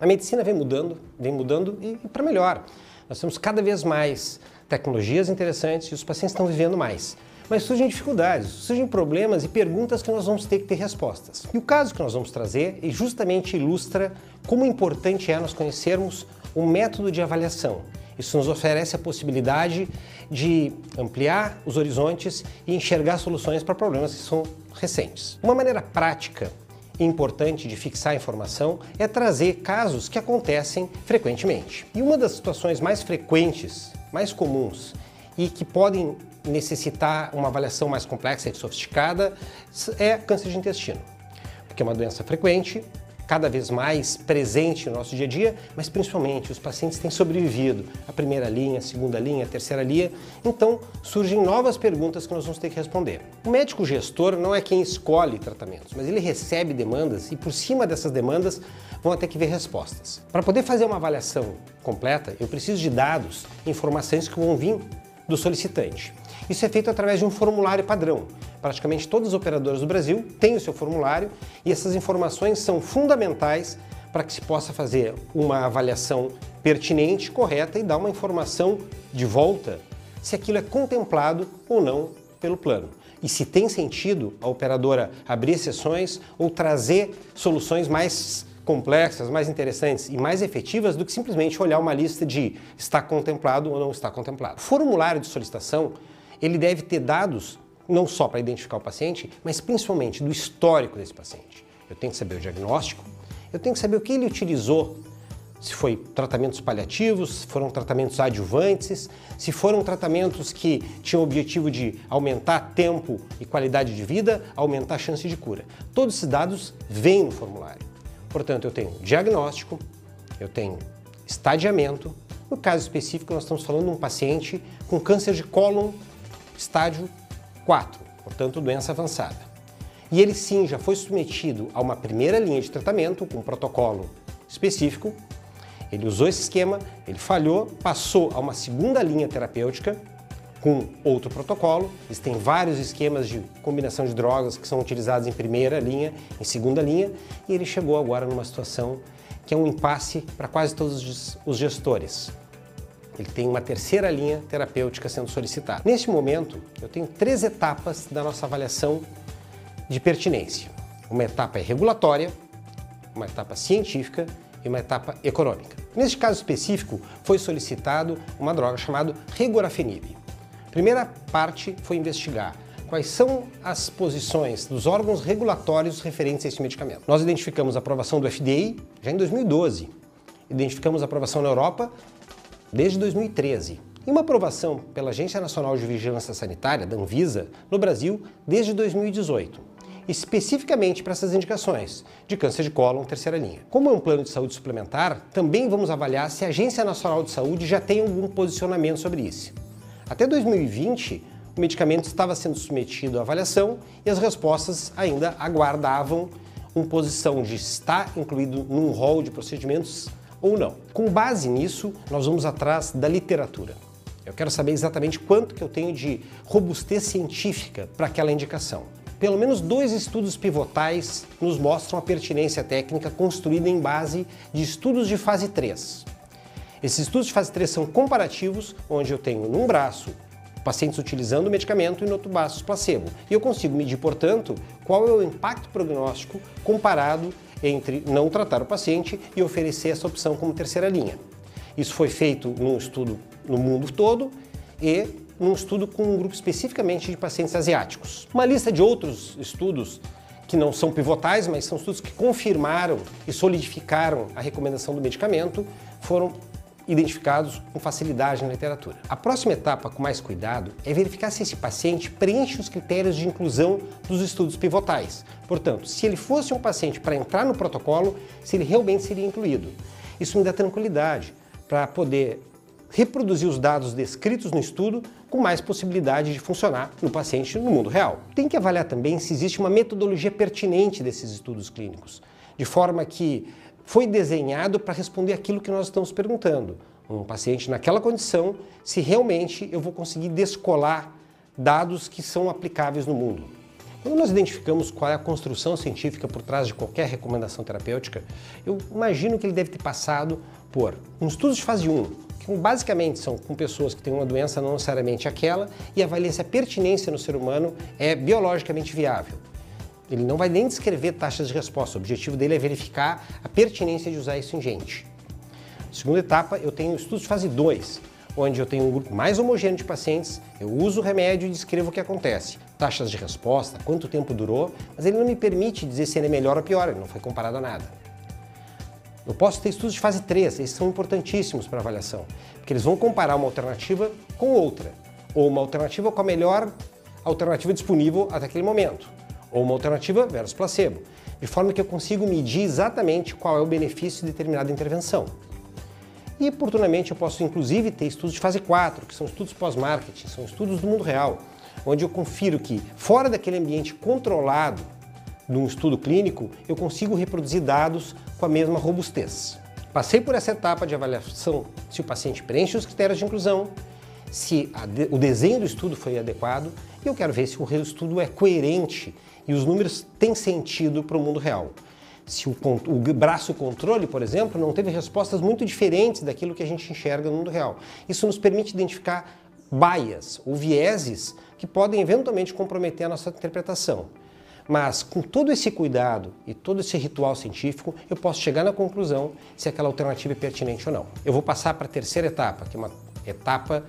A medicina vem mudando, vem mudando e, e para melhor. Nós temos cada vez mais tecnologias interessantes e os pacientes estão vivendo mais. Mas surgem dificuldades, surgem problemas e perguntas que nós vamos ter que ter respostas. E o caso que nós vamos trazer justamente ilustra como importante é nós conhecermos o método de avaliação. Isso nos oferece a possibilidade de ampliar os horizontes e enxergar soluções para problemas que são recentes. Uma maneira prática importante de fixar a informação é trazer casos que acontecem frequentemente. E uma das situações mais frequentes, mais comuns e que podem necessitar uma avaliação mais complexa e sofisticada é câncer de intestino, porque é uma doença frequente, cada vez mais presente no nosso dia a dia, mas principalmente os pacientes têm sobrevivido à primeira linha, segunda linha, terceira linha, então surgem novas perguntas que nós vamos ter que responder. O médico gestor não é quem escolhe tratamentos, mas ele recebe demandas e por cima dessas demandas vão ter que ver respostas. Para poder fazer uma avaliação completa, eu preciso de dados, informações que vão vir do solicitante. Isso é feito através de um formulário padrão. Praticamente todos os operadores do Brasil têm o seu formulário e essas informações são fundamentais para que se possa fazer uma avaliação pertinente, correta e dar uma informação de volta se aquilo é contemplado ou não pelo plano. E se tem sentido a operadora abrir exceções ou trazer soluções mais complexas, mais interessantes e mais efetivas do que simplesmente olhar uma lista de está contemplado ou não está contemplado. O formulário de solicitação ele deve ter dados não só para identificar o paciente, mas principalmente do histórico desse paciente. Eu tenho que saber o diagnóstico, eu tenho que saber o que ele utilizou, se foi tratamentos paliativos, se foram tratamentos adjuvantes, se foram tratamentos que tinham o objetivo de aumentar tempo e qualidade de vida, aumentar a chance de cura. Todos esses dados vêm no formulário. Portanto, eu tenho diagnóstico, eu tenho estadiamento. No caso específico, nós estamos falando de um paciente com câncer de cólon estágio 4, portanto doença avançada. E ele sim já foi submetido a uma primeira linha de tratamento com um protocolo específico. Ele usou esse esquema, ele falhou, passou a uma segunda linha terapêutica com outro protocolo. Existem vários esquemas de combinação de drogas que são utilizados em primeira linha, em segunda linha, e ele chegou agora numa situação que é um impasse para quase todos os gestores. Ele tem uma terceira linha terapêutica sendo solicitada. Neste momento, eu tenho três etapas da nossa avaliação de pertinência. Uma etapa é regulatória, uma etapa científica e uma etapa econômica. Neste caso específico, foi solicitado uma droga chamada regorafenib. Primeira parte foi investigar quais são as posições dos órgãos regulatórios referentes a esse medicamento. Nós identificamos a aprovação do FDA já em 2012. Identificamos a aprovação na Europa desde 2013 e uma aprovação pela Agência Nacional de Vigilância Sanitária, da Anvisa, no Brasil desde 2018, especificamente para essas indicações de câncer de cólon terceira linha. Como é um plano de saúde suplementar, também vamos avaliar se a Agência Nacional de Saúde já tem algum posicionamento sobre isso. Até 2020, o medicamento estava sendo submetido à avaliação e as respostas ainda aguardavam uma posição de estar incluído num rol de procedimentos ou não. Com base nisso, nós vamos atrás da literatura. Eu quero saber exatamente quanto que eu tenho de robustez científica para aquela indicação. Pelo menos dois estudos pivotais nos mostram a pertinência técnica construída em base de estudos de fase 3. Esses estudos de fase 3 são comparativos, onde eu tenho num braço pacientes utilizando o medicamento e no outro braço placebo. E eu consigo medir, portanto, qual é o impacto prognóstico comparado entre não tratar o paciente e oferecer essa opção como terceira linha. Isso foi feito num estudo no mundo todo e num estudo com um grupo especificamente de pacientes asiáticos. Uma lista de outros estudos que não são pivotais, mas são estudos que confirmaram e solidificaram a recomendação do medicamento, foram identificados com facilidade na literatura. A próxima etapa, com mais cuidado, é verificar se esse paciente preenche os critérios de inclusão dos estudos pivotais. Portanto, se ele fosse um paciente para entrar no protocolo, se ele realmente seria incluído. Isso me dá tranquilidade para poder reproduzir os dados descritos no estudo com mais possibilidade de funcionar no paciente no mundo real. Tem que avaliar também se existe uma metodologia pertinente desses estudos clínicos, de forma que foi desenhado para responder aquilo que nós estamos perguntando. Um paciente naquela condição, se realmente eu vou conseguir descolar dados que são aplicáveis no mundo. Quando nós identificamos qual é a construção científica por trás de qualquer recomendação terapêutica, eu imagino que ele deve ter passado por um estudo de fase 1, que basicamente são com pessoas que têm uma doença não necessariamente aquela, e avalia se a pertinência no ser humano é biologicamente viável. Ele não vai nem descrever taxas de resposta, o objetivo dele é verificar a pertinência de usar isso em gente. Segunda etapa, eu tenho estudos de fase 2, onde eu tenho um grupo mais homogêneo de pacientes, eu uso o remédio e descrevo o que acontece. Taxas de resposta, quanto tempo durou, mas ele não me permite dizer se ele é melhor ou pior, ele não foi comparado a nada. Eu posso ter estudos de fase 3, esses são importantíssimos para avaliação, porque eles vão comparar uma alternativa com outra, ou uma alternativa com a melhor alternativa disponível até aquele momento, ou uma alternativa versus placebo, de forma que eu consigo medir exatamente qual é o benefício de determinada intervenção. E, oportunamente, eu posso inclusive ter estudos de fase 4, que são estudos pós-marketing, são estudos do mundo real, onde eu confiro que, fora daquele ambiente controlado de um estudo clínico, eu consigo reproduzir dados com a mesma robustez. Passei por essa etapa de avaliação se o paciente preenche os critérios de inclusão, se de, o desenho do estudo foi adequado e eu quero ver se o estudo é coerente e os números têm sentido para o mundo real se o, o, braço controle, por exemplo, não teve respostas muito diferentes daquilo que a gente enxerga no mundo real. Isso nos permite identificar baias ou vieses que podem eventualmente comprometer a nossa interpretação. Mas com todo esse cuidado e todo esse ritual científico, eu posso chegar na conclusão se aquela alternativa é pertinente ou não. Eu vou passar para a terceira etapa, que é uma etapa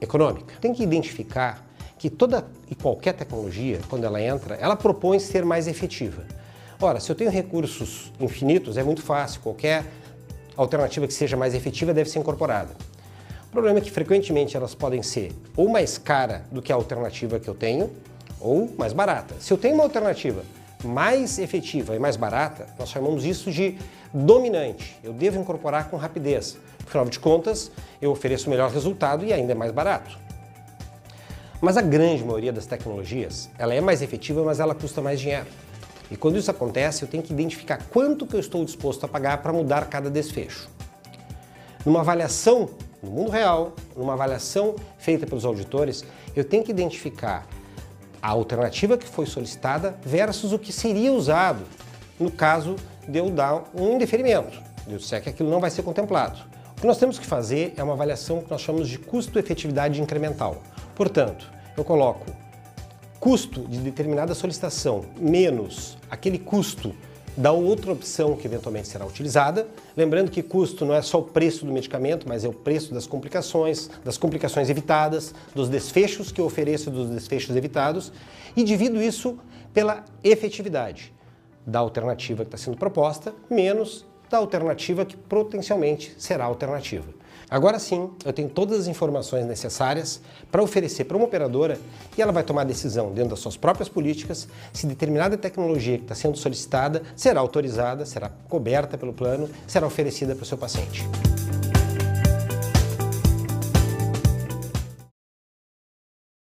econômica. Tem que identificar que toda e qualquer tecnologia, quando ela entra, ela propõe ser mais efetiva. Ora, se eu tenho recursos infinitos, é muito fácil, qualquer alternativa que seja mais efetiva deve ser incorporada. O problema é que frequentemente elas podem ser ou mais cara do que a alternativa que eu tenho, ou mais barata. Se eu tenho uma alternativa mais efetiva e mais barata, nós chamamos isso de dominante. Eu devo incorporar com rapidez. Afinal de contas, eu ofereço o melhor resultado e ainda é mais barato. Mas a grande maioria das tecnologias, ela é mais efetiva, mas ela custa mais dinheiro. E quando isso acontece, eu tenho que identificar quanto que eu estou disposto a pagar para mudar cada desfecho. Numa avaliação no mundo real, numa avaliação feita pelos auditores, eu tenho que identificar a alternativa que foi solicitada versus o que seria usado no caso de eu dar um indeferimento, de eu disser que aquilo não vai ser contemplado. Que nós temos que fazer é uma avaliação que nós chamamos de custo-efetividade incremental. Portanto, eu coloco custo de determinada solicitação menos aquele custo da outra opção que eventualmente será utilizada. Lembrando que custo não é só o preço do medicamento, mas é o preço das complicações, das complicações evitadas, dos desfechos que eu ofereço dos desfechos evitados e divido isso pela efetividade da alternativa que está sendo proposta menos da alternativa que potencialmente será alternativa. Agora sim, eu tenho todas as informações necessárias para oferecer para uma operadora e ela vai tomar decisão dentro das suas próprias políticas se determinada tecnologia que está sendo solicitada será autorizada, será coberta pelo plano, será oferecida para o seu paciente.